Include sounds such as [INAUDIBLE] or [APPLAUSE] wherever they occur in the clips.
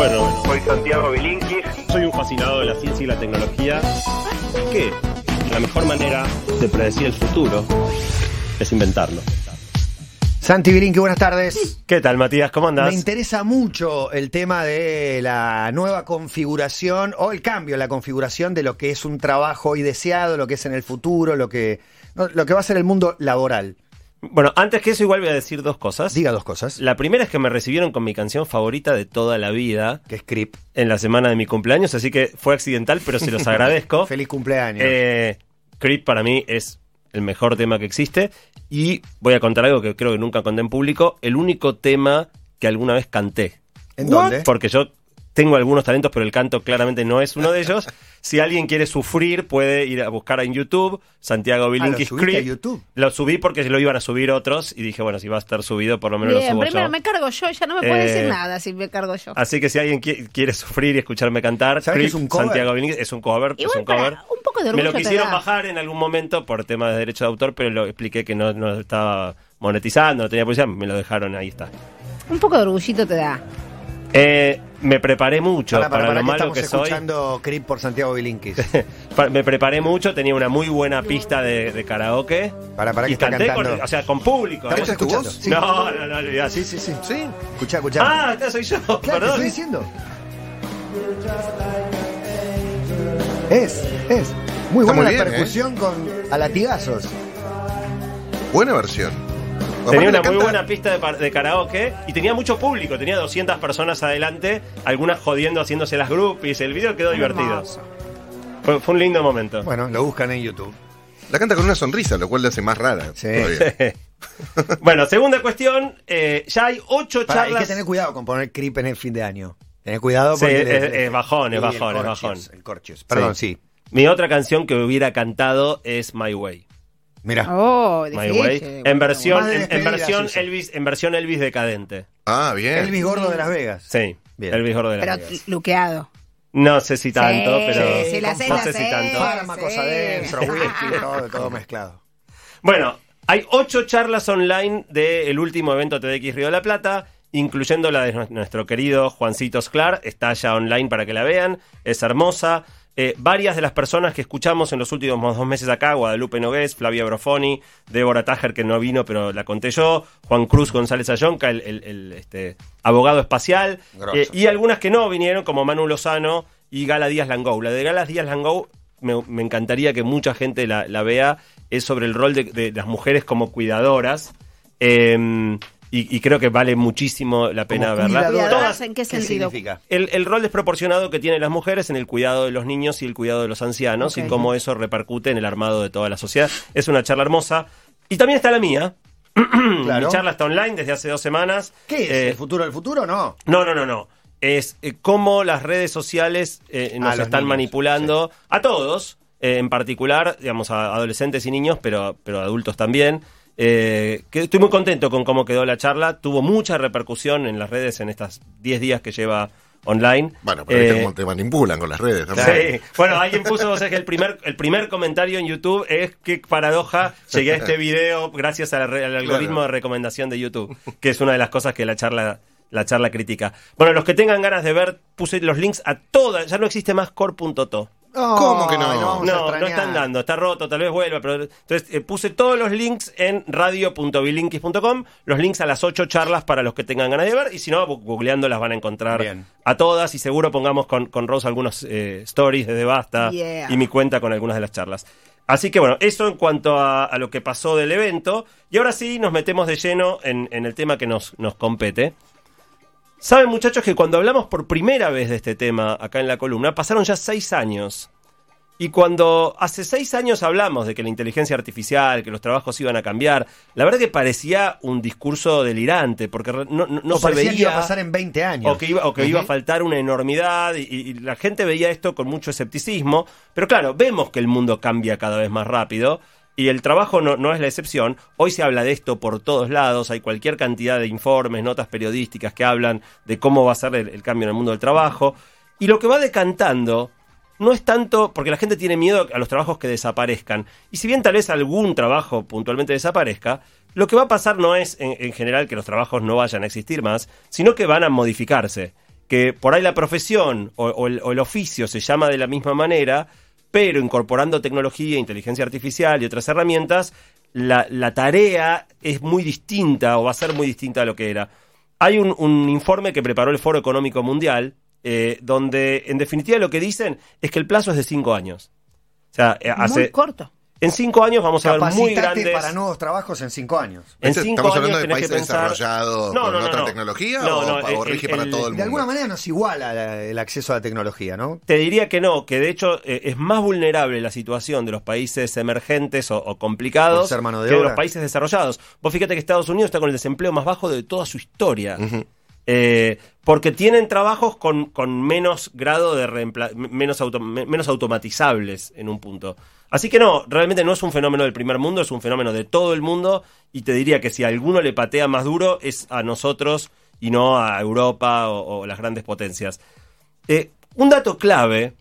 Bueno, Soy Santiago Bilinkis. soy un fascinado de la ciencia y la tecnología. Que la mejor manera de predecir el futuro es inventarlo. Santi Birinqui, buenas tardes. ¿Qué tal, Matías? ¿Cómo andás? Me interesa mucho el tema de la nueva configuración o el cambio en la configuración de lo que es un trabajo hoy deseado, lo que es en el futuro, lo que, lo que va a ser el mundo laboral. Bueno, antes que eso, igual voy a decir dos cosas. Diga dos cosas. La primera es que me recibieron con mi canción favorita de toda la vida Que es Creep. en la semana de mi cumpleaños, así que fue accidental, pero se los [LAUGHS] agradezco. Feliz cumpleaños. Eh, Creep para mí es el mejor tema que existe. Y voy a contar algo que creo que nunca conté en público. El único tema que alguna vez canté. ¿En dónde? Porque yo tengo algunos talentos, pero el canto claramente no es uno de ellos. [LAUGHS] Si alguien quiere sufrir, puede ir a buscar en YouTube Santiago Bilinkis Ah, Creep. a YouTube? Lo subí porque lo iban a subir otros y dije, bueno, si va a estar subido, por lo menos lo subo primero yo. me cargo yo, ya no me puede Eh, decir nada si me cargo yo. Así que si alguien qui- quiere sufrir y escucharme cantar, ¿Sabes que es un cover? Santiago Bilinkis es un cover. es un cover. un poco de Me lo quisieron bajar en algún momento por tema de derecho de autor, pero lo expliqué que no, no estaba monetizando, no tenía publicidad, me lo dejaron, ahí está. Un poco de orgullito te da. Eh, me preparé mucho Para, para, para, para, lo que malo estamos que soy. escuchando Creep por Santiago Bilinkis. [LAUGHS] Me preparé mucho, tenía una muy buena pista de, de karaoke. Para, para que y está canté cantando. con, o sea, con público. ¿Estamos ¿eh? escuchando? Sí. No, no, no, olvidate. Sí, sí, sí. Sí. Escuchá, escuchá. Ah, acá soy yo, claro, te perdón. estoy diciendo. Es, es. Muy Está buena muy la bien, ¿eh? percusión con a latigazos. Buena versión. Tenía una muy buena pista de, karaoke y tenía mucho público, tenía 200 personas adelante, algunas jodiendo, haciéndose las groupies, el video quedó divertido. Fue, fue un lindo momento. Bueno, lo buscan en YouTube. La canta con una sonrisa, lo cual le hace más rara. Sí. [LAUGHS] bueno, segunda cuestión, eh, ya hay ocho Pará, hay charlas... que tener cuidado con poner creep en el fin de año. Tener cuidado Sí, porque... es- es bajón, es Sí, el bajón, es bajón. El. Perdón, sí. Mi otra canción que hubiera cantado es My Way. Mira. Oh, My difícil. Way. Bueno, En versión, en, en. Elvis, en versión Elvis decadente. Ah, bien. Elvis Gordo de Las Vegas. Sí. Bien. Elvis Gordo de la Pero Vegas. luqueado. No sé si tanto, Sí, pero. sí, la sé, no la sé si sé. tanto. Fármacos Sí. adentro, [LAUGHS] whisky, todo, todo mezclado. Bueno, hay ocho charlas online del último evento TDX Río de la Plata, incluyendo la de nu- nuestro querido Juancito Sclar. Está ya online para que la vean. Es hermosa. Eh, varias de las personas que escuchamos en los últimos dos meses acá, Guadalupe Nogués, Flavia Brofoni, Débora Tajer, que no vino, pero la conté yo, Juan Cruz González Ayonca, el, el- el, este, abogado espacial, eh, y algunas que no vinieron, como Manu Lozano y Gala Díaz Langou. La de Gala Díaz Langou me, me encantaría que mucha gente la, la vea, es sobre el rol de, de las mujeres como cuidadoras. eh, y, y creo que vale muchísimo la pena Como verla. Todas- ¿en qué sentido? el, el rol desproporcionado que tienen las mujeres en el cuidado de los niños y el cuidado de los ancianos y cómo eso repercute en el armado de toda la sociedad. Es una charla hermosa. Y también está la mía. [CLEARS THROAT] Claro. Mi charla está online desde hace dos semanas. ¿Qué es? Eh, ¿El futuro del futuro? No. no, no, no, no. Es eh, cómo las redes sociales eh, nos están niños, manipulando a todos, eh, en particular, digamos, a adolescentes y niños, pero, pero adultos también. Eh, que estoy muy contento con cómo quedó la charla. Tuvo mucha repercusión en las redes en estos 10 días que lleva online. Bueno, pero Eh, cómo te manipulan con las redes. Sí, bueno, alguien puso, vos sabés que el primer, el primer comentario en YouTube es qué paradoja llegué a este video gracias al, algoritmo Claro. de recomendación de YouTube, que es una de las cosas que la charla, la charla critica. Bueno, los que tengan ganas de ver, puse los links a todas, ya no existe más core.to. No, ¿Cómo que no? No, no extrañar. están dando, está roto, tal vez vuelva, pero entonces eh, puse todos los links en radio.bilinkis.com, los links a las ocho charlas para los que tengan ganas de ver, y si no, googleando las van a encontrar Bien. a todas, y seguro pongamos con, con Rose algunos eh, stories desde Basta Yeah. y mi cuenta con algunas de las charlas. Así que bueno, eso en cuanto a, a lo que pasó del evento, y ahora sí nos metemos de lleno en, en el tema que nos, nos compete. Saben muchachos que cuando hablamos por primera vez de este tema acá en la columna, pasaron ya seis años. Y cuando hace seis años hablamos de que la inteligencia artificial, que los trabajos iban a cambiar, la verdad que parecía un discurso delirante, porque no, no, no o se parecía veía... que iba a pasar en 20 años. O que iba, o que iba a faltar una enormidad y, y la gente veía esto con mucho escepticismo. Pero claro, vemos que el mundo cambia cada vez más rápido y el trabajo no, no es la excepción. Hoy se habla de esto por todos lados, hay cualquier cantidad de informes, notas periodísticas que hablan de cómo va a ser el, cambio en el mundo del trabajo. Y lo que va decantando no es tanto porque la gente tiene miedo a los trabajos que desaparezcan. Y si bien tal vez algún trabajo puntualmente desaparezca, lo que va a pasar no es en, en general que los trabajos no vayan a existir más, sino que van a modificarse. que por ahí la profesión o el oficio se llama de la misma manera, pero incorporando tecnología, inteligencia artificial y otras herramientas, la, la tarea es muy distinta o va a ser muy distinta a lo que era. Hay un, un informe que preparó el Foro Económico Mundial, eh, donde en definitiva lo que dicen es que el plazo es de cinco años. O sea, eh, Muy hace, corto. En cinco años vamos a ver muy grandes... para nuevos trabajos en cinco años. En Este, cinco ¿Estamos años hablando de países pensar- desarrollados No, con no, no, otra no. tecnología No, o, no, o el- rige el- para el- todo el mundo? De alguna manera nos iguala la- el acceso a la tecnología, ¿no? Te diría que no, que de hecho eh, es más vulnerable la situación de los países emergentes o, complicados ser mano de que de los países desarrollados. Vos fíjate que Estados Unidos está con el desempleo más bajo de toda su historia. Eh, porque tienen trabajos con, con menos grado de menos, auto- menos automatizables en un punto. Así que no, realmente no es un fenómeno del primer mundo, es un fenómeno de todo el mundo y te diría que si a alguno le patea más duro es a nosotros y no a Europa o, las grandes potencias. Eh, un dato clave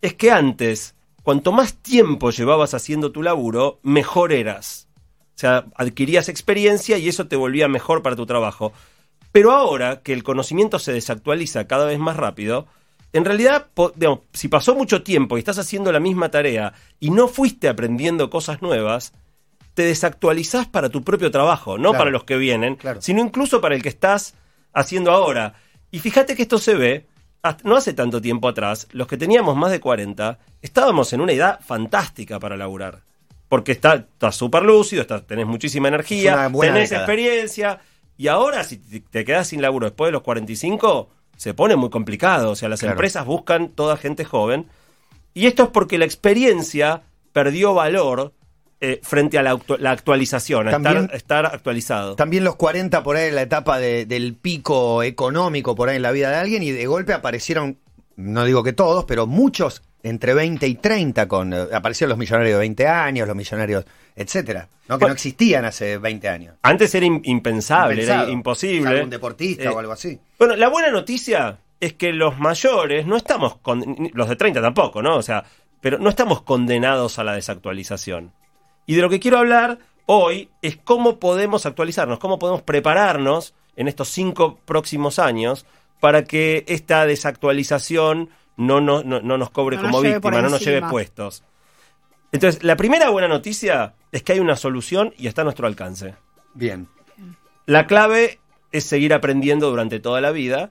es que antes, cuanto más tiempo llevabas haciendo tu laburo, mejor eras. O sea, adquirías experiencia y eso te volvía mejor para tu trabajo. Pero ahora que el conocimiento se desactualiza cada vez más rápido, en realidad, digamos, si pasó mucho tiempo y estás haciendo la misma tarea y no fuiste aprendiendo cosas nuevas, te desactualizás para tu propio trabajo, no Claro. para los que vienen, Claro. sino incluso para el que estás haciendo ahora. Y fíjate que esto se ve, no hace tanto tiempo atrás, los que teníamos más de 40, estábamos en una edad fantástica para laburar. Porque está- estás súper lúcido, estás- tenés muchísima energía, tenés década. experiencia. Y ahora, si te te quedas sin laburo después de los 45, se pone muy complicado. O sea, las Claro. empresas buscan toda gente joven. Y esto es porque la experiencia perdió valor eh, frente a la, actu- la actualización, a También- estar, estar actualizado. También los 40 por ahí en la etapa de- del pico económico por ahí en la vida de alguien y de golpe aparecieron, no digo que todos, pero muchos entre 20 y 30 con eh, aparecieron los millonarios de 20 años, los millonarios, etcétera, ¿no? que no existían hace 20 años. Antes era im- impensable, Impensado. era imposible. Algún deportista Eh, o algo así. Bueno, la buena noticia es que los mayores no estamos, con, los de 30 tampoco, ¿no? O sea, pero no estamos condenados a la desactualización. Y de lo que quiero hablar hoy es cómo podemos actualizarnos, cómo podemos prepararnos en estos cinco próximos años para que esta desactualización no, no, no, no nos cobre como víctima, no nos lleve puestos. Entonces, la primera buena noticia es que hay una solución y está a nuestro alcance. Bien. La clave es seguir aprendiendo durante toda la vida,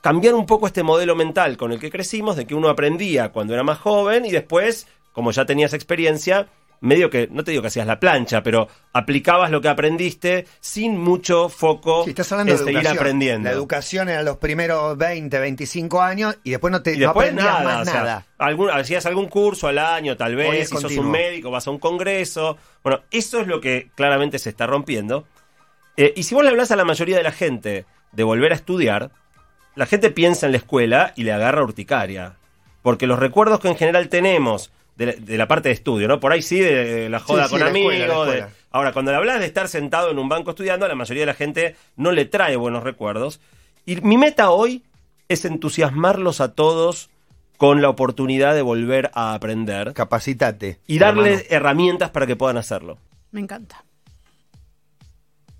cambiar un poco este modelo mental con el que crecimos, de que uno aprendía cuando era más joven y después, como ya tenías experiencia, medio que, no te digo que hacías la plancha, pero aplicabas lo que aprendiste sin mucho foco Sí, estás hablando en de seguir educación. aprendiendo. La educación era los primeros 20, 25 años y después no te y no después aprendías nada, más o sea, nada. algún- hacías algún curso al año, tal vez, si sos un médico, vas a un congreso. Bueno, eso es lo que claramente se está rompiendo. Eh, y si vos le hablas a la mayoría de la gente de volver a estudiar, la gente piensa en la escuela y le agarra urticaria. Porque los recuerdos que en general tenemos de la, de la parte de estudio, ¿no? Por ahí sí, de la joda Sí, sí, con la amigos. escuela, la de- escuela. Ahora, cuando le hablas de estar sentado en un banco estudiando, a la mayoría de la gente no le trae buenos recuerdos. Y mi meta hoy es entusiasmarlos a todos con la oportunidad de volver a aprender Capacitate. y darles hermano. herramientas para que puedan hacerlo. Me encanta.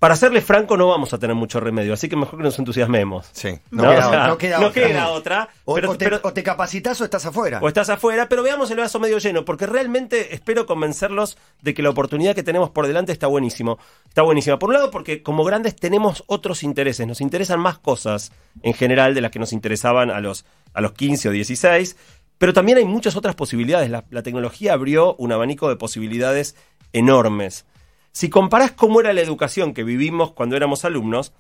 Para serles franco, no vamos a tener mucho remedio, así que mejor que nos entusiasmemos. Sí, No, no, queda, O sea, no queda no otra. queda otra, O, pero- o te, pero- o te capacitas o estás afuera. o estás afuera, pero veamos el vaso medio lleno, porque realmente espero convencerlos de que la oportunidad que tenemos por delante está buenísimo. Está buenísima. Por un lado, porque como grandes tenemos otros intereses, nos interesan más cosas en general de las que nos interesaban a los, a los 15 o 16, pero también hay muchas otras posibilidades. La, la tecnología abrió un abanico de posibilidades enormes. Si comparás cómo era la educación que vivimos cuando éramos alumnos,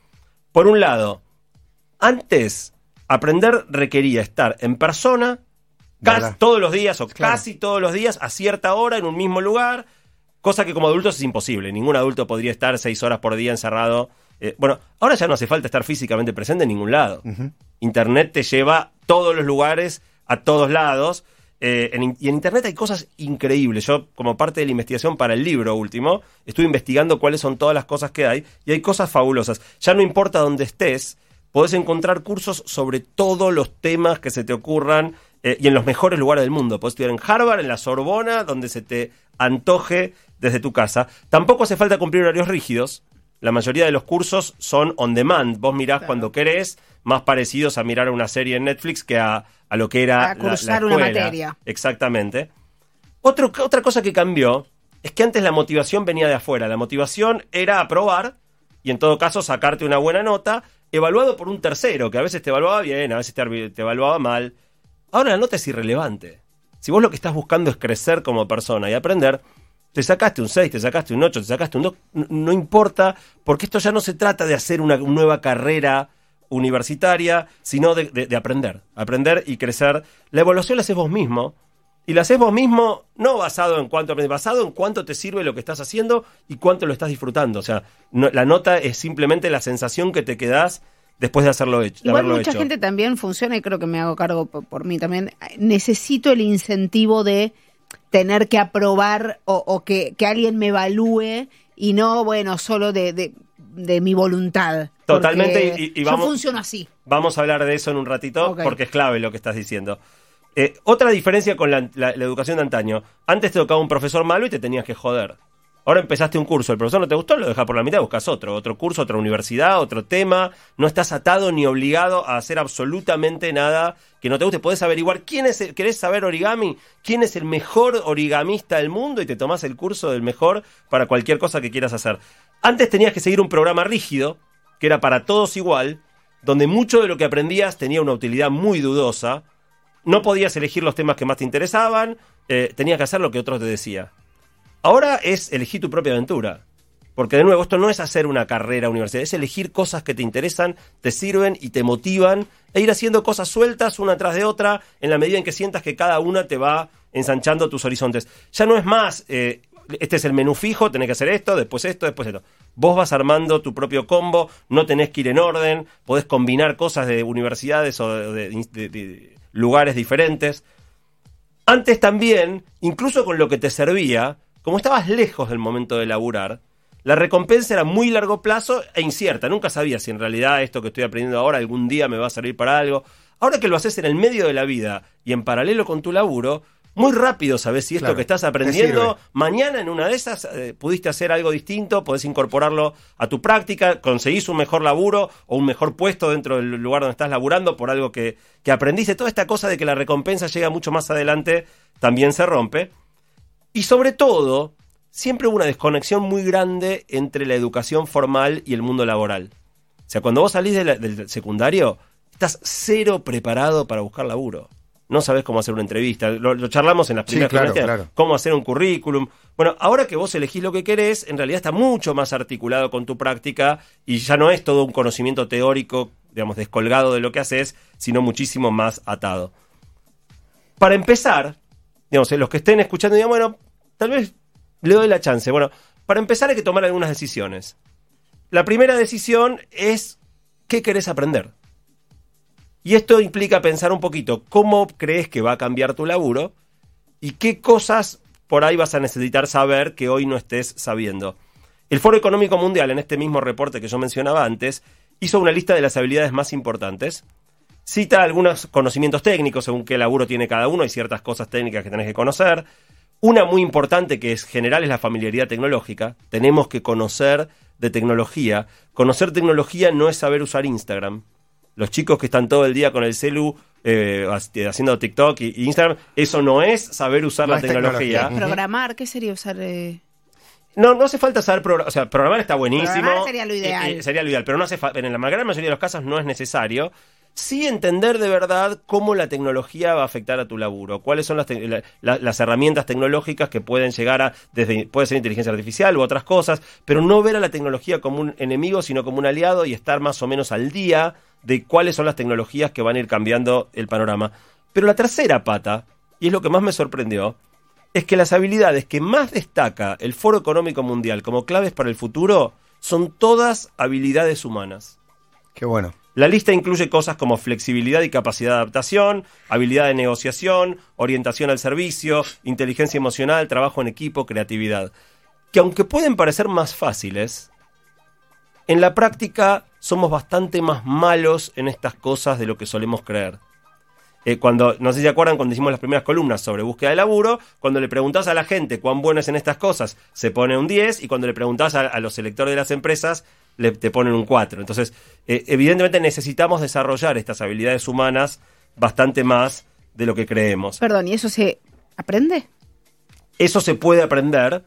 por un lado, antes aprender requería estar en persona todos los días o Claro. casi todos los días a cierta hora en un mismo lugar, cosa que como adultos es imposible. Ningún adulto podría estar seis horas por día encerrado. Eh, bueno, ahora ya no hace falta estar físicamente presente en ningún lado. Internet te lleva a todos los lugares, a todos lados. Eh, en y en Internet hay cosas increíbles. Yo, como parte de la investigación para el libro último, estuve investigando cuáles son todas las cosas que hay y hay cosas fabulosas. Ya no importa dónde estés, podés encontrar cursos sobre todos los temas que se te ocurran eh, y en los mejores lugares del mundo. Podés estudiar en Harvard, en la Sorbona, donde se te antoje desde tu casa. Tampoco hace falta cumplir horarios rígidos. La mayoría de los cursos son on demand. Vos mirás cuando querés, más parecidos a mirar una serie en Netflix que a, a lo que era A la- una materia. Exactamente. Otro- otra cosa que cambió es que antes la motivación venía de afuera. La motivación era aprobar y en todo caso sacarte una buena nota, evaluado por un tercero, que a veces te evaluaba bien, a veces te, te evaluaba mal. Ahora la nota es irrelevante. Si vos lo que estás buscando es crecer como persona y aprender, te sacaste un 6, te sacaste un 8, te sacaste un 2, n- no importa, porque esto ya no se trata de hacer una nueva carrera universitaria, sino de, de- de aprender, aprender y crecer. La evaluación la haces vos mismo, y la haces vos mismo no basado en cuánto aprendes, basado en cuánto te sirve lo que estás haciendo y cuánto lo estás disfrutando. O sea, no- la nota es simplemente la sensación que te quedás después de hacerlo hecho. Igual haberlo mucha hecho. gente también funciona, y creo que me hago cargo por, por mí también. Necesito el incentivo de tener que aprobar o, o que, que alguien me evalúe y no, bueno, solo de, de, de mi voluntad. Totalmente, y- y vamos- Yo funciono así. Vamos a hablar de eso en un ratito porque es clave lo que estás diciendo. Eh, otra diferencia con la, la- la educación de antaño. Antes te tocaba un profesor malo y te tenías que joder. Ahora empezaste un curso, el profesor no te gustó, lo dejas por la mitad, buscas otro, otro curso, otra universidad, otro tema. No estás atado ni obligado a hacer absolutamente nada que no te guste. Podés averiguar quién es, el- querés saber origami, quién es el mejor origamista del mundo y te tomás el curso del mejor para cualquier cosa que quieras hacer. Antes tenías que seguir un programa rígido, que era para todos igual, donde mucho de lo que aprendías tenía una utilidad muy dudosa. No podías elegir los temas que más te interesaban, eh, tenías que hacer lo que otros te decían. Ahora es elegir tu propia aventura. Porque de nuevo, esto no es hacer una carrera universitaria, es elegir cosas que te interesan, te sirven y te motivan e ir haciendo cosas sueltas una tras de otra en la medida en que sientas que cada una te va ensanchando tus horizontes. Ya no es más, eh, este es el menú fijo, tenés que hacer esto, después esto, después esto. Vos vas armando tu propio combo, no tenés que ir en orden, podés combinar cosas de universidades o de- lugares diferentes. Antes también, incluso con lo que te servía, como estabas lejos del momento de laburar, la recompensa era muy largo plazo e incierta. Nunca sabías si en realidad esto que estoy aprendiendo ahora algún día me va a servir para algo. Ahora que lo haces en el medio de la vida y en paralelo con tu laburo, muy rápido sabes si esto Claro, que estás aprendiendo, mañana en una de esas eh, pudiste hacer algo distinto, podés incorporarlo a tu práctica, conseguís un mejor laburo o un mejor puesto dentro del lugar donde estás laburando por algo que, que aprendiste. Toda esta cosa de que la recompensa llega mucho más adelante también se rompe. Y sobre todo, siempre hubo una desconexión muy grande entre la educación formal y el mundo laboral. O sea, cuando vos salís de la- del secundario, estás cero preparado para buscar laburo. No sabés cómo hacer una entrevista. Lo, lo charlamos en las Sí, primeras claro, clases, claro. Cómo hacer un currículum. Bueno, ahora que vos elegís lo que querés, en realidad está mucho más articulado con tu práctica y ya no es todo un conocimiento teórico, digamos, descolgado de lo que haces, sino muchísimo más atado. Para empezar, digamos, eh, los que estén escuchando digan, bueno, tal vez le doy la chance. Bueno, para empezar hay que tomar algunas decisiones. La primera decisión es qué querés aprender. Y esto implica pensar un poquito cómo crees que va a cambiar tu laburo y qué cosas por ahí vas a necesitar saber que hoy no estés sabiendo. El Foro Económico Mundial, en este mismo reporte que yo mencionaba antes, hizo una lista de las habilidades más importantes. Cita algunos conocimientos técnicos según qué laburo tiene cada uno, hay ciertas cosas técnicas que tenés que conocer. Una muy importante que es general es la familiaridad tecnológica. Tenemos que conocer de tecnología. Conocer tecnología no es saber usar Instagram. Los chicos que están todo el día con el celu eh, ha- haciendo TikTok y, y Instagram, eso no es saber usar No la es tecnología. tecnología. Programar, ¿qué sería usar? eh? No, no hace falta saber programar. O sea, programar está buenísimo. Programar sería lo ideal. Eh, eh, sería lo ideal, pero no hace en la gran mayoría de los casos no es necesario. Sí entender de verdad cómo la tecnología va a afectar a tu laburo, cuáles son las, la- las herramientas tecnológicas que pueden llegar a, desde, puede ser inteligencia artificial u otras cosas, pero no ver a la tecnología como un enemigo, sino como un aliado y estar más o menos al día de cuáles son las tecnologías que van a ir cambiando el panorama. Pero la tercera pata, y es lo que más me sorprendió, es que las habilidades que más destaca el Foro Económico Mundial como claves para el futuro son todas habilidades humanas. Qué bueno. La lista incluye cosas como flexibilidad y capacidad de adaptación, habilidad de negociación, orientación al servicio, inteligencia emocional, trabajo en equipo, creatividad. Que aunque pueden parecer más fáciles, en la práctica somos bastante más malos en estas cosas de lo que solemos creer. Eh, cuando, no sé si se acuerdan, cuando hicimos las primeras columnas sobre búsqueda de laburo, cuando le preguntás a la gente cuán bueno es en estas cosas, se pone un 10, y cuando le preguntás a, a los electores de las empresas, le, te ponen un 4. Entonces, eh, evidentemente necesitamos desarrollar estas habilidades humanas bastante más de lo que creemos. Perdón, ¿y eso se aprende? Eso se puede aprender.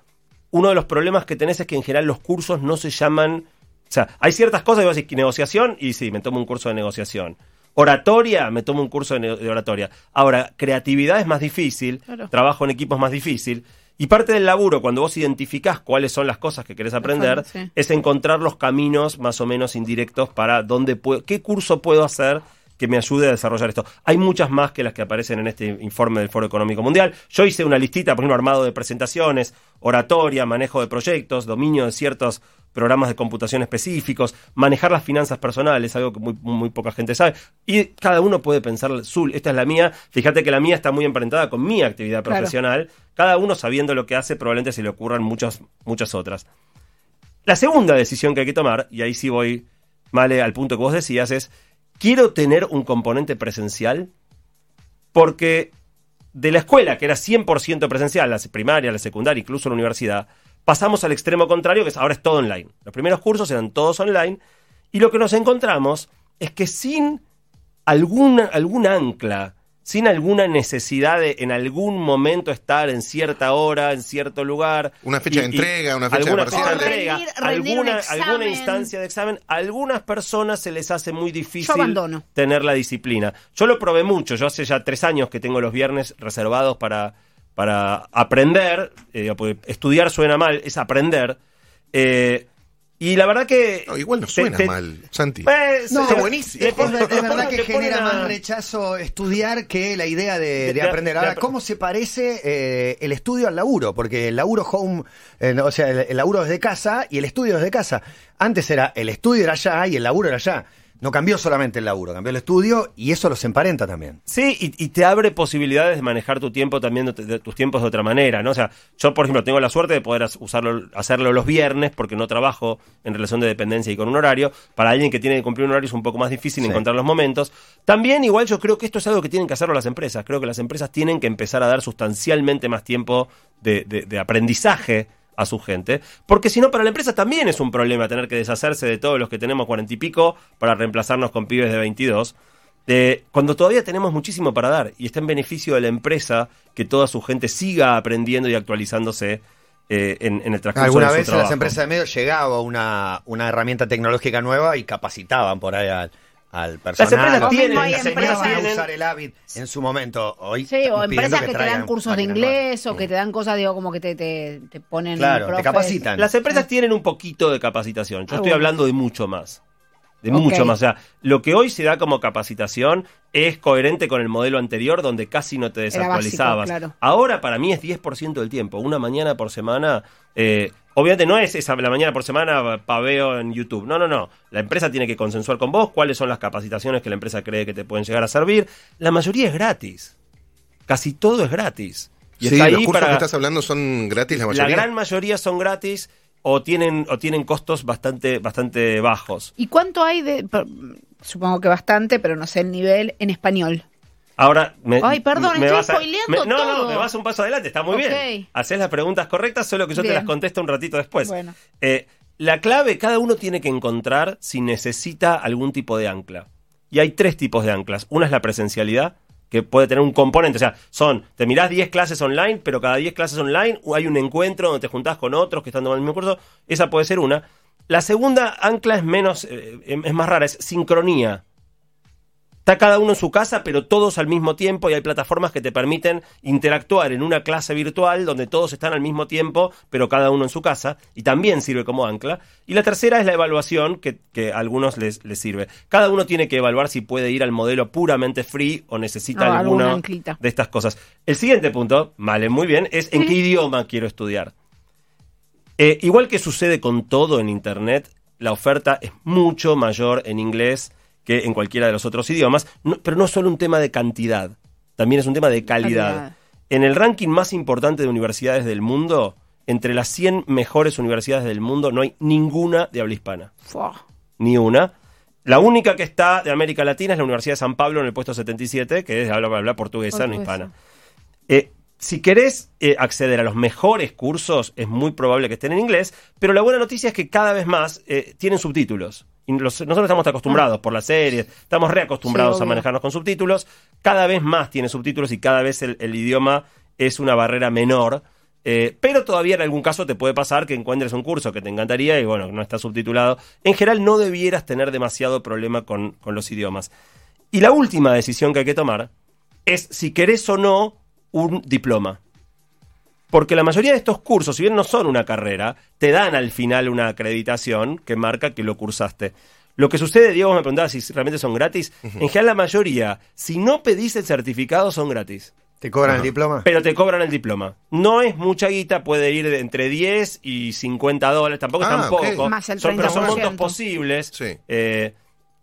Uno de los problemas que tenés es que en general los cursos no se llaman. O sea, hay ciertas cosas que vos decís, negociación, y sí, me tomo un curso de negociación. Oratoria, me tomo un curso de, oratoria. Ahora, creatividad es más difícil, Claro. trabajo en equipo es más difícil. Y parte del laburo, cuando vos identificás cuáles son las cosas que querés aprender, sí. es encontrar los caminos más o menos indirectos para dónde puedo, qué curso puedo hacer que me ayude a desarrollar esto. Hay muchas más que las que aparecen en este informe del Foro Económico Mundial. Yo hice una listita, por ejemplo, armado de presentaciones, oratoria, manejo de proyectos, dominio de ciertos programas de computación específicos, manejar las finanzas personales, algo que muy, muy poca gente sabe. Y cada uno puede pensar, su, esta es la mía, fíjate que la mía está muy emparentada con mi actividad Claro. profesional. Cada uno sabiendo lo que hace, probablemente se le ocurran muchas, muchas otras. La segunda decisión que hay que tomar, y ahí sí voy, Male, al punto que vos decías, es, quiero tener un componente presencial porque de la escuela, que era 100% presencial, la primaria, la secundaria, incluso la universidad, pasamos al extremo contrario, que es, ahora es todo online. Los primeros cursos eran todos online, y lo que nos encontramos es que sin alguna, algún ancla, sin alguna necesidad de en algún momento estar en cierta hora, en cierto lugar. Una fecha de entrega, una fecha de alguna fecha de parciales. entrega, Rendir- rendir un alguna, alguna instancia de examen. A algunas personas se les hace muy difícil tener la disciplina. Yo lo probé mucho. Yo hace ya tres años que tengo los viernes reservados para, para aprender. eh, porque estudiar suena mal, es aprender. Eh, y la verdad que. No, igual no suena te- mal, Santi. Pues, No, Está buenísimo. Es, verdad [LAUGHS] que genera una- más rechazo estudiar que la idea de, De- de de- aprender. de Ahora, ¿cómo se parece eh, el estudio al laburo? Porque el laburo home, eh, o sea, el, el laburo desde casa y el estudio desde casa. Antes era, el estudio era allá y el laburo era allá. No cambió solamente el laburo, cambió el estudio y eso los emparenta también. Sí, y, y te abre posibilidades de manejar tu tiempo también, de, de tus tiempos de otra manera, ¿no? O sea, yo, por ejemplo, tengo la suerte de poder usarlo, hacerlo los viernes porque no trabajo en relación de dependencia y con un horario. Para alguien que tiene que cumplir un horario es un poco más difícil Sí. encontrar los momentos. También, igual, yo creo que esto es algo que tienen que hacerlo las empresas. Creo que las empresas tienen que empezar a dar sustancialmente más tiempo de aprendizaje a su gente, porque si no para la empresa también es un problema tener que deshacerse de todos los que tenemos cuarenta y pico para reemplazarnos con pibes de 22 eh, cuando todavía tenemos muchísimo para dar y está en beneficio de la empresa que toda su gente siga aprendiendo y actualizándose eh, en, en el transcurso Alguna de su vez en las trabajo. empresas de medio llegaba una, una herramienta tecnológica nueva y capacitaban por ahí al, al personal. empresas o tienen- las empresas a tienen- usar el Avid en su momento. Hoy Sí, o empresas que, te dan cursos de inglés o que te dan cosas, digo, como que te, te, te ponen. Claro, te capacitan. Las empresas tienen un poquito de capacitación. Yo Ah, estoy bueno. hablando de mucho más. De mucho más. O sea, lo que hoy se da como capacitación es coherente con el modelo anterior donde casi no te básico, desactualizabas. claro. Ahora para mí es 10% del tiempo. Una mañana por semana. eh, obviamente no es esa la mañana por semana paveo en YouTube. No, no, no. La empresa tiene que consensuar con vos cuáles son las capacitaciones que la empresa cree que te pueden llegar a servir. La mayoría es gratis. Casi todo es gratis. Y Sí, está los ahí cursos para- que estás hablando son gratis la la gran mayoría son gratis o tienen, o tienen costos bastante, bastante bajos. ¿Y cuánto hay de.? Supongo que bastante, pero no sé el nivel en español. Ahora, me, Ay, perdón, me estoy vas a- spoileando me- No, no, me vas un paso adelante, está muy bien. Haces las preguntas correctas, solo que yo te las contesto un ratito después. Bueno. Eh, la clave, cada uno tiene que encontrar si necesita algún tipo de ancla. Y hay tres tipos de anclas. Una es la presencialidad, que puede tener un componente. O sea, son, te mirás 10 clases online, pero cada 10 clases online hay un encuentro donde te juntás con otros que están tomando el mismo curso. Esa puede ser una. La segunda ancla es menos, eh, es más rara, es sincronía. Está cada uno en su casa, pero todos al mismo tiempo y hay plataformas que te permiten interactuar en una clase virtual donde todos están al mismo tiempo, pero cada uno en su casa y también sirve como ancla. Y la tercera es la evaluación que, que a algunos les, les sirve. Cada uno tiene que evaluar si puede ir al modelo puramente free o necesita Ah, alguna de estas cosas. El siguiente punto, vale, muy bien, es en qué idioma quiero estudiar. Eh, igual que sucede con todo en Internet, la oferta es mucho mayor en inglés que en cualquiera de los otros idiomas, no- pero no es solo un tema de cantidad, también es un tema de calidad. Calidad. En el ranking más importante de universidades del mundo, entre las 100 mejores universidades del mundo, no hay ninguna de habla hispana Fua. ni una. La única que está de América Latina es la Universidad de San Pablo en el puesto 77, que es habla, habla portuguesa, no Portuguesa. hispana. Eh, si querés eh, acceder a los mejores cursos, es muy probable que estén en inglés, pero la buena noticia es que cada vez más eh, tienen subtítulos. Y los- nosotros estamos acostumbrados por las series, estamos reacostumbrados Sí, a manejarnos con subtítulos. Cada vez más tiene subtítulos y cada vez el, el idioma es una barrera menor. Eh, pero todavía en algún caso te puede pasar que encuentres un curso que te encantaría y bueno, no está subtitulado. En general no debieras tener demasiado problema con, con los idiomas. Y la última decisión que hay que tomar es si querés o no un diploma. Porque la mayoría de estos cursos, si bien no son una carrera, te dan al final una acreditación que marca que lo cursaste. Lo que sucede, Diego me preguntaba si realmente son gratis. En general la mayoría, si no pedís el certificado, son gratis. ¿Te cobran el diploma? Pero te cobran el diploma. No es mucha guita, puede ir de entre 10 y 50 dólares, tampoco es Ah, tan ok. poco. Más el Son, pero son 30%. montos posibles. Sí. Eh,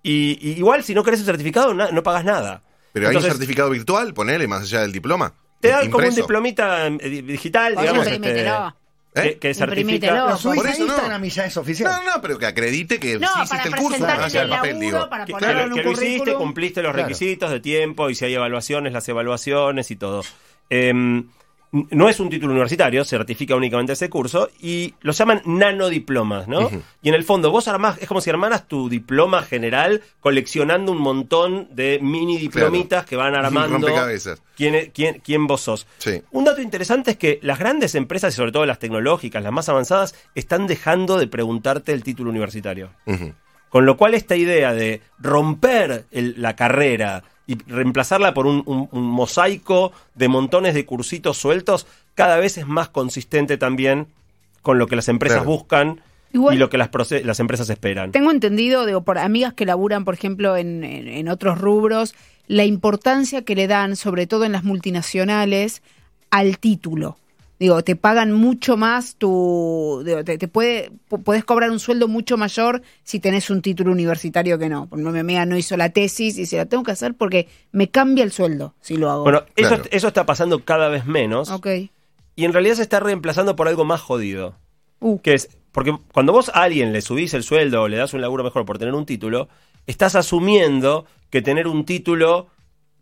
y, y igual si no querés el certificado, na- no pagas nada. Pero hay un certificado virtual, ponele, más allá del diploma. Te dan como un diplomita eh, di- digital, digamos. imprimítelo. ¿Eh? que, que certifica. Lo subís Por a eso no. Instagram y ya es oficial. No, no, pero que acredite que No, sí para hiciste el curso. allá el papel, digo. para que, ponerlo que- lo hiciste, cumpliste los Claro. requisitos de tiempo y si hay evaluaciones, las evaluaciones y todo. N- no es un título universitario, certifica únicamente ese curso y lo llaman nanodiplomas, ¿no? Y en el fondo vos armás, es como si armaras tu diploma general coleccionando un montón de mini diplomitas que van [LAUGHS] armando quién, quién, quién vos sos. Sí. Un dato interesante es que las grandes empresas, y sobre todo las tecnológicas, las más avanzadas, están dejando de preguntarte el título universitario. Con lo cual esta idea de romper el- la carrera y reemplazarla por un, un- un mosaico de montones de cursitos sueltos, cada vez es más consistente también con lo que las empresas Claro. buscan Igual- y lo que las, las empresas esperan. Tengo entendido, digo, por amigas que laburan, por ejemplo, en, en- en otros rubros, la importancia que le dan, sobre todo en las multinacionales, al título. Digo, te pagan mucho más tu... digo, te, te puede, pu- podés cobrar un sueldo mucho mayor si tenés un título universitario que no. Por ejemplo, mi amiga no hizo la tesis y se la tengo que hacer porque me cambia el sueldo si lo hago. Bueno, eso, Claro. eso está pasando cada vez menos ok. y en realidad se está reemplazando por algo más jodido. Uh, Que es, porque cuando vos a alguien le subís el sueldo o le das un laburo mejor por tener un título, estás asumiendo que tener un título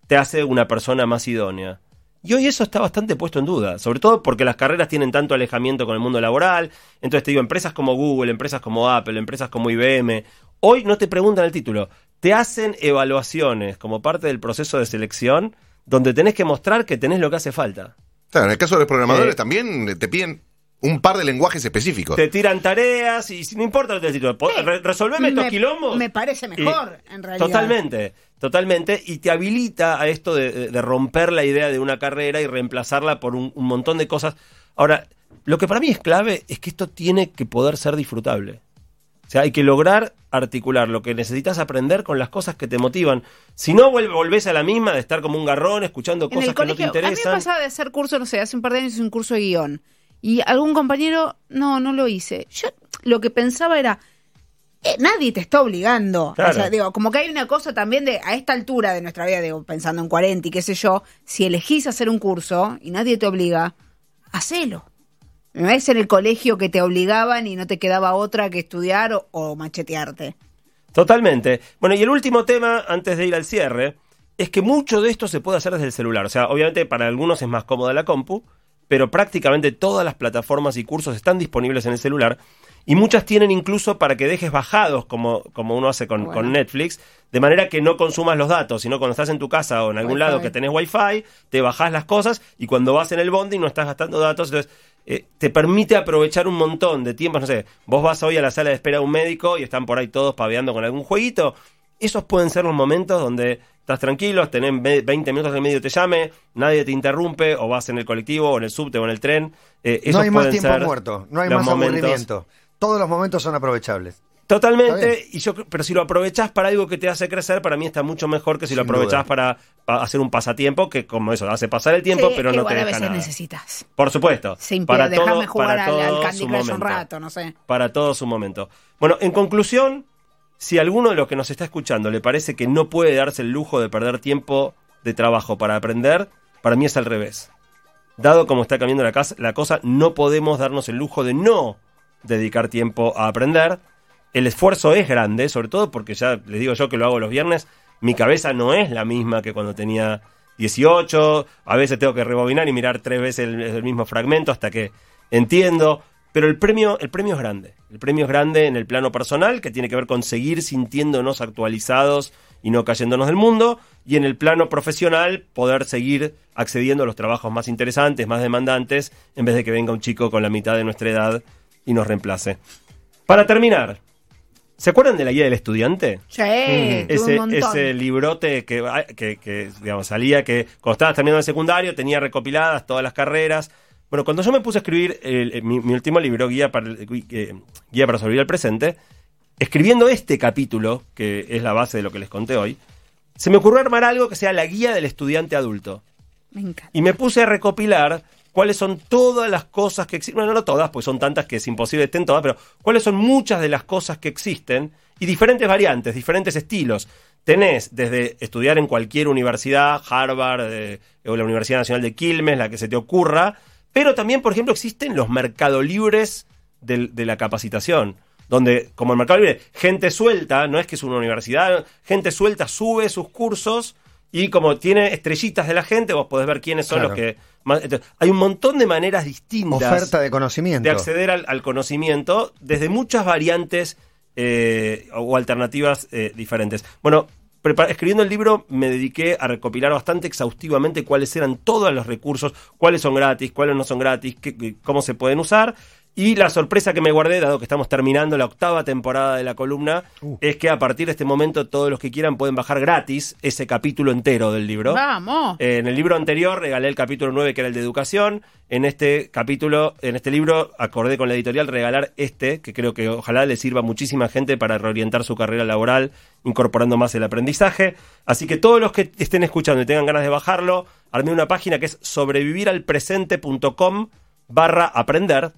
te hace una persona más idónea. Y hoy eso está bastante puesto en duda, sobre todo porque las carreras tienen tanto alejamiento con el mundo laboral. Entonces te digo, empresas como Google, empresas como Apple, empresas como IBM, hoy no te preguntan el título, te hacen evaluaciones como parte del proceso de selección donde tenés que mostrar que tenés lo que hace falta. Claro, en el caso de los programadores Eh, también te piden un par de lenguajes específicos. Te tiran tareas y no importa lo que te título, po- Sí. re- resolveme estos me, quilombos. me parece Y- mejor, en realidad. Totalmente, totalmente. Y te habilita a esto de, romper la idea de una carrera y reemplazarla por un, un montón de cosas. Ahora, lo que para mí es clave es que esto tiene que poder ser disfrutable. O sea, hay que lograr articular lo que necesitas aprender con las cosas que te motivan. Si no, volvés a la misma de estar como un garrón escuchando En cosas el que no te colegio, a mí me interesan. pasaba de hacer curso, no sé, hace un par de años hice un curso de guion. Y algún compañero, no, no lo hice. Yo lo que pensaba era, eh, nadie te está obligando. Claro. O sea, digo, como que hay una cosa también de, a esta altura de nuestra vida, digo, pensando en 40 y qué sé yo, si elegís hacer un curso y nadie te obliga, hacelo. No es en el colegio que te obligaban y no te quedaba otra que estudiar o, o machetearte. Totalmente. Bueno, y el último tema, antes de ir al cierre, es que mucho de esto se puede hacer desde el celular. O sea, obviamente para algunos es más cómoda la compu, pero prácticamente todas las plataformas y cursos están disponibles en el celular. Y muchas tienen incluso para que dejes bajados, como, como uno hace con, Bueno. con Netflix, de manera que no consumas los datos, sino cuando estás en tu casa o en algún Wi-Fi. lado que tenés wifi, te bajás las cosas y cuando vas en el bondi no estás gastando datos. Entonces, eh, te permite aprovechar un montón de tiempos. No sé, vos vas hoy a la sala de espera de un médico y están por ahí todos paveando con algún jueguito. Esos pueden ser los momentos donde estás tranquilo, tenés ve- 20 minutos en medio te llame, nadie te interrumpe, o vas en el colectivo, o en el subte, o en el tren. Eh, No hay más pueden tiempo muerto, no hay más momentos. aburrimiento. Todos los momentos son aprovechables. Totalmente, y yo, pero si lo aprovechás para algo que te hace crecer, para mí está mucho mejor que si lo aprovechás para, para hacer un pasatiempo que como eso, hace pasar el tiempo, Sí, pero no igual te a deja veces nada. necesitas. Por supuesto. Sin para dejarme todo- jugar para al, al todo Candy su Crush un rato, no sé. Para todo su momento. Bueno, en conclusión, si a alguno de los que nos está escuchando le parece que no puede darse el lujo de perder tiempo de trabajo para aprender, para mí es al revés. Dado como está cambiando la, casa- la cosa, no podemos darnos el lujo de no dedicar tiempo a aprender. El esfuerzo es grande, sobre todo porque ya les digo yo que lo hago los viernes, mi cabeza no es la misma que cuando tenía 18, a veces tengo que rebobinar y mirar tres veces el, el mismo fragmento hasta que entiendo, pero el premio, el premio es grande. El premio es grande en el plano personal, que tiene que ver con seguir sintiéndonos actualizados y no cayéndonos del mundo, y en el plano profesional poder seguir accediendo a los trabajos más interesantes, más demandantes, en vez de que venga un chico con la mitad de nuestra edad y nos reemplace. Para terminar, ¿se acuerdan de la guía del estudiante? Sí, un ese, ese librote que, que, que, digamos, salía que cuando estabas terminando el secundario tenía recopiladas todas las carreras. Bueno, cuando yo me puse a escribir el- mi, mi último libro, Guía para, el- eh, Guía para sobrevivir al presente, escribiendo este capítulo, que es la base de lo que les conté hoy, se me ocurrió armar algo que sea la guía del estudiante adulto. Me encanta. Y me puse a recopilar cuáles son todas las cosas que existen. Bueno, no todas, pues son tantas que es imposible que estén todas, pero cuáles son muchas de las cosas que existen y diferentes variantes, diferentes estilos. Tenés desde estudiar en cualquier universidad, Harvard eh, o la Universidad Nacional de Quilmes, la que se te ocurra, pero también, por ejemplo, existen los mercadolibres del- de la capacitación. Donde, como el Mercado Libre, gente suelta, no es que es una universidad, gente suelta sube sus cursos y como tiene estrellitas de la gente, vos podés ver quiénes son Claro. los que más. entonces, hay un montón de maneras distintas Oferta de conocimiento. de acceder al, al conocimiento desde muchas variantes eh, o alternativas eh, diferentes. Bueno, escribiendo el libro me dediqué a recopilar bastante exhaustivamente cuáles eran todos los recursos, cuáles son gratis, cuáles no son gratis, qué- cómo se pueden usar. Y la sorpresa que me guardé, dado que estamos terminando la octava temporada de la columna, es que a partir de este momento todos los que quieran pueden bajar gratis ese capítulo entero del libro. Vamos. Eh, en el libro anterior regalé el capítulo 9 que era el de educación. En este capítulo, en este libro, acordé con la editorial regalar este, que creo que ojalá le sirva a muchísima gente para reorientar su carrera laboral, incorporando más el aprendizaje. Así que todos los que estén escuchando y tengan ganas de bajarlo, armé una página que es sobreviviralpresente.com barra aprender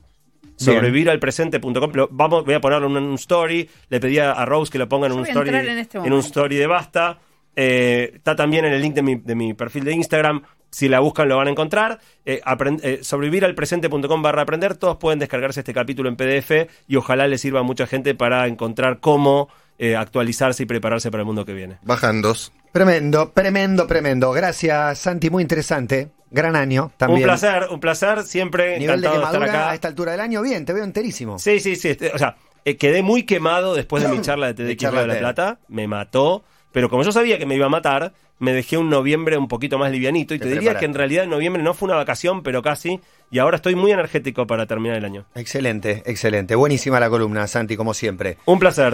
sobreviviralpresente.com. Vamos, voy a ponerlo en un story. Le pedí a Rose que lo ponga en un story, en este en un story de basta. Eh, está también en el link de mi, de mi perfil de Instagram. Si la buscan lo van a encontrar. Eh, eh, sobreviviralpresente.com barra aprender. Todos pueden descargarse este capítulo en PDF y ojalá les sirva a mucha gente para encontrar cómo eh, actualizarse y prepararse para el mundo que viene. Bajan dos. Tremendo, tremendo, tremendo. Gracias, Santi, muy interesante. Gran año también. Un placer, un placer. Siempre Nivel de encantado de estar quemadura acá. a esta altura del año, bien, te veo enterísimo. Sí, sí, sí. este, o sea, eh, quedé muy quemado después de mi [CLEARS THROAT] charla de De TDX charla de la. Plata. Me mató. Pero como yo sabía que me iba a matar, me dejé un noviembre un poquito más livianito. Y Te te, diría que en realidad en noviembre no fue una vacación, pero casi. Y ahora estoy muy energético para terminar el año. Excelente, excelente. Buenísima la columna, Santi, como siempre. Un placer.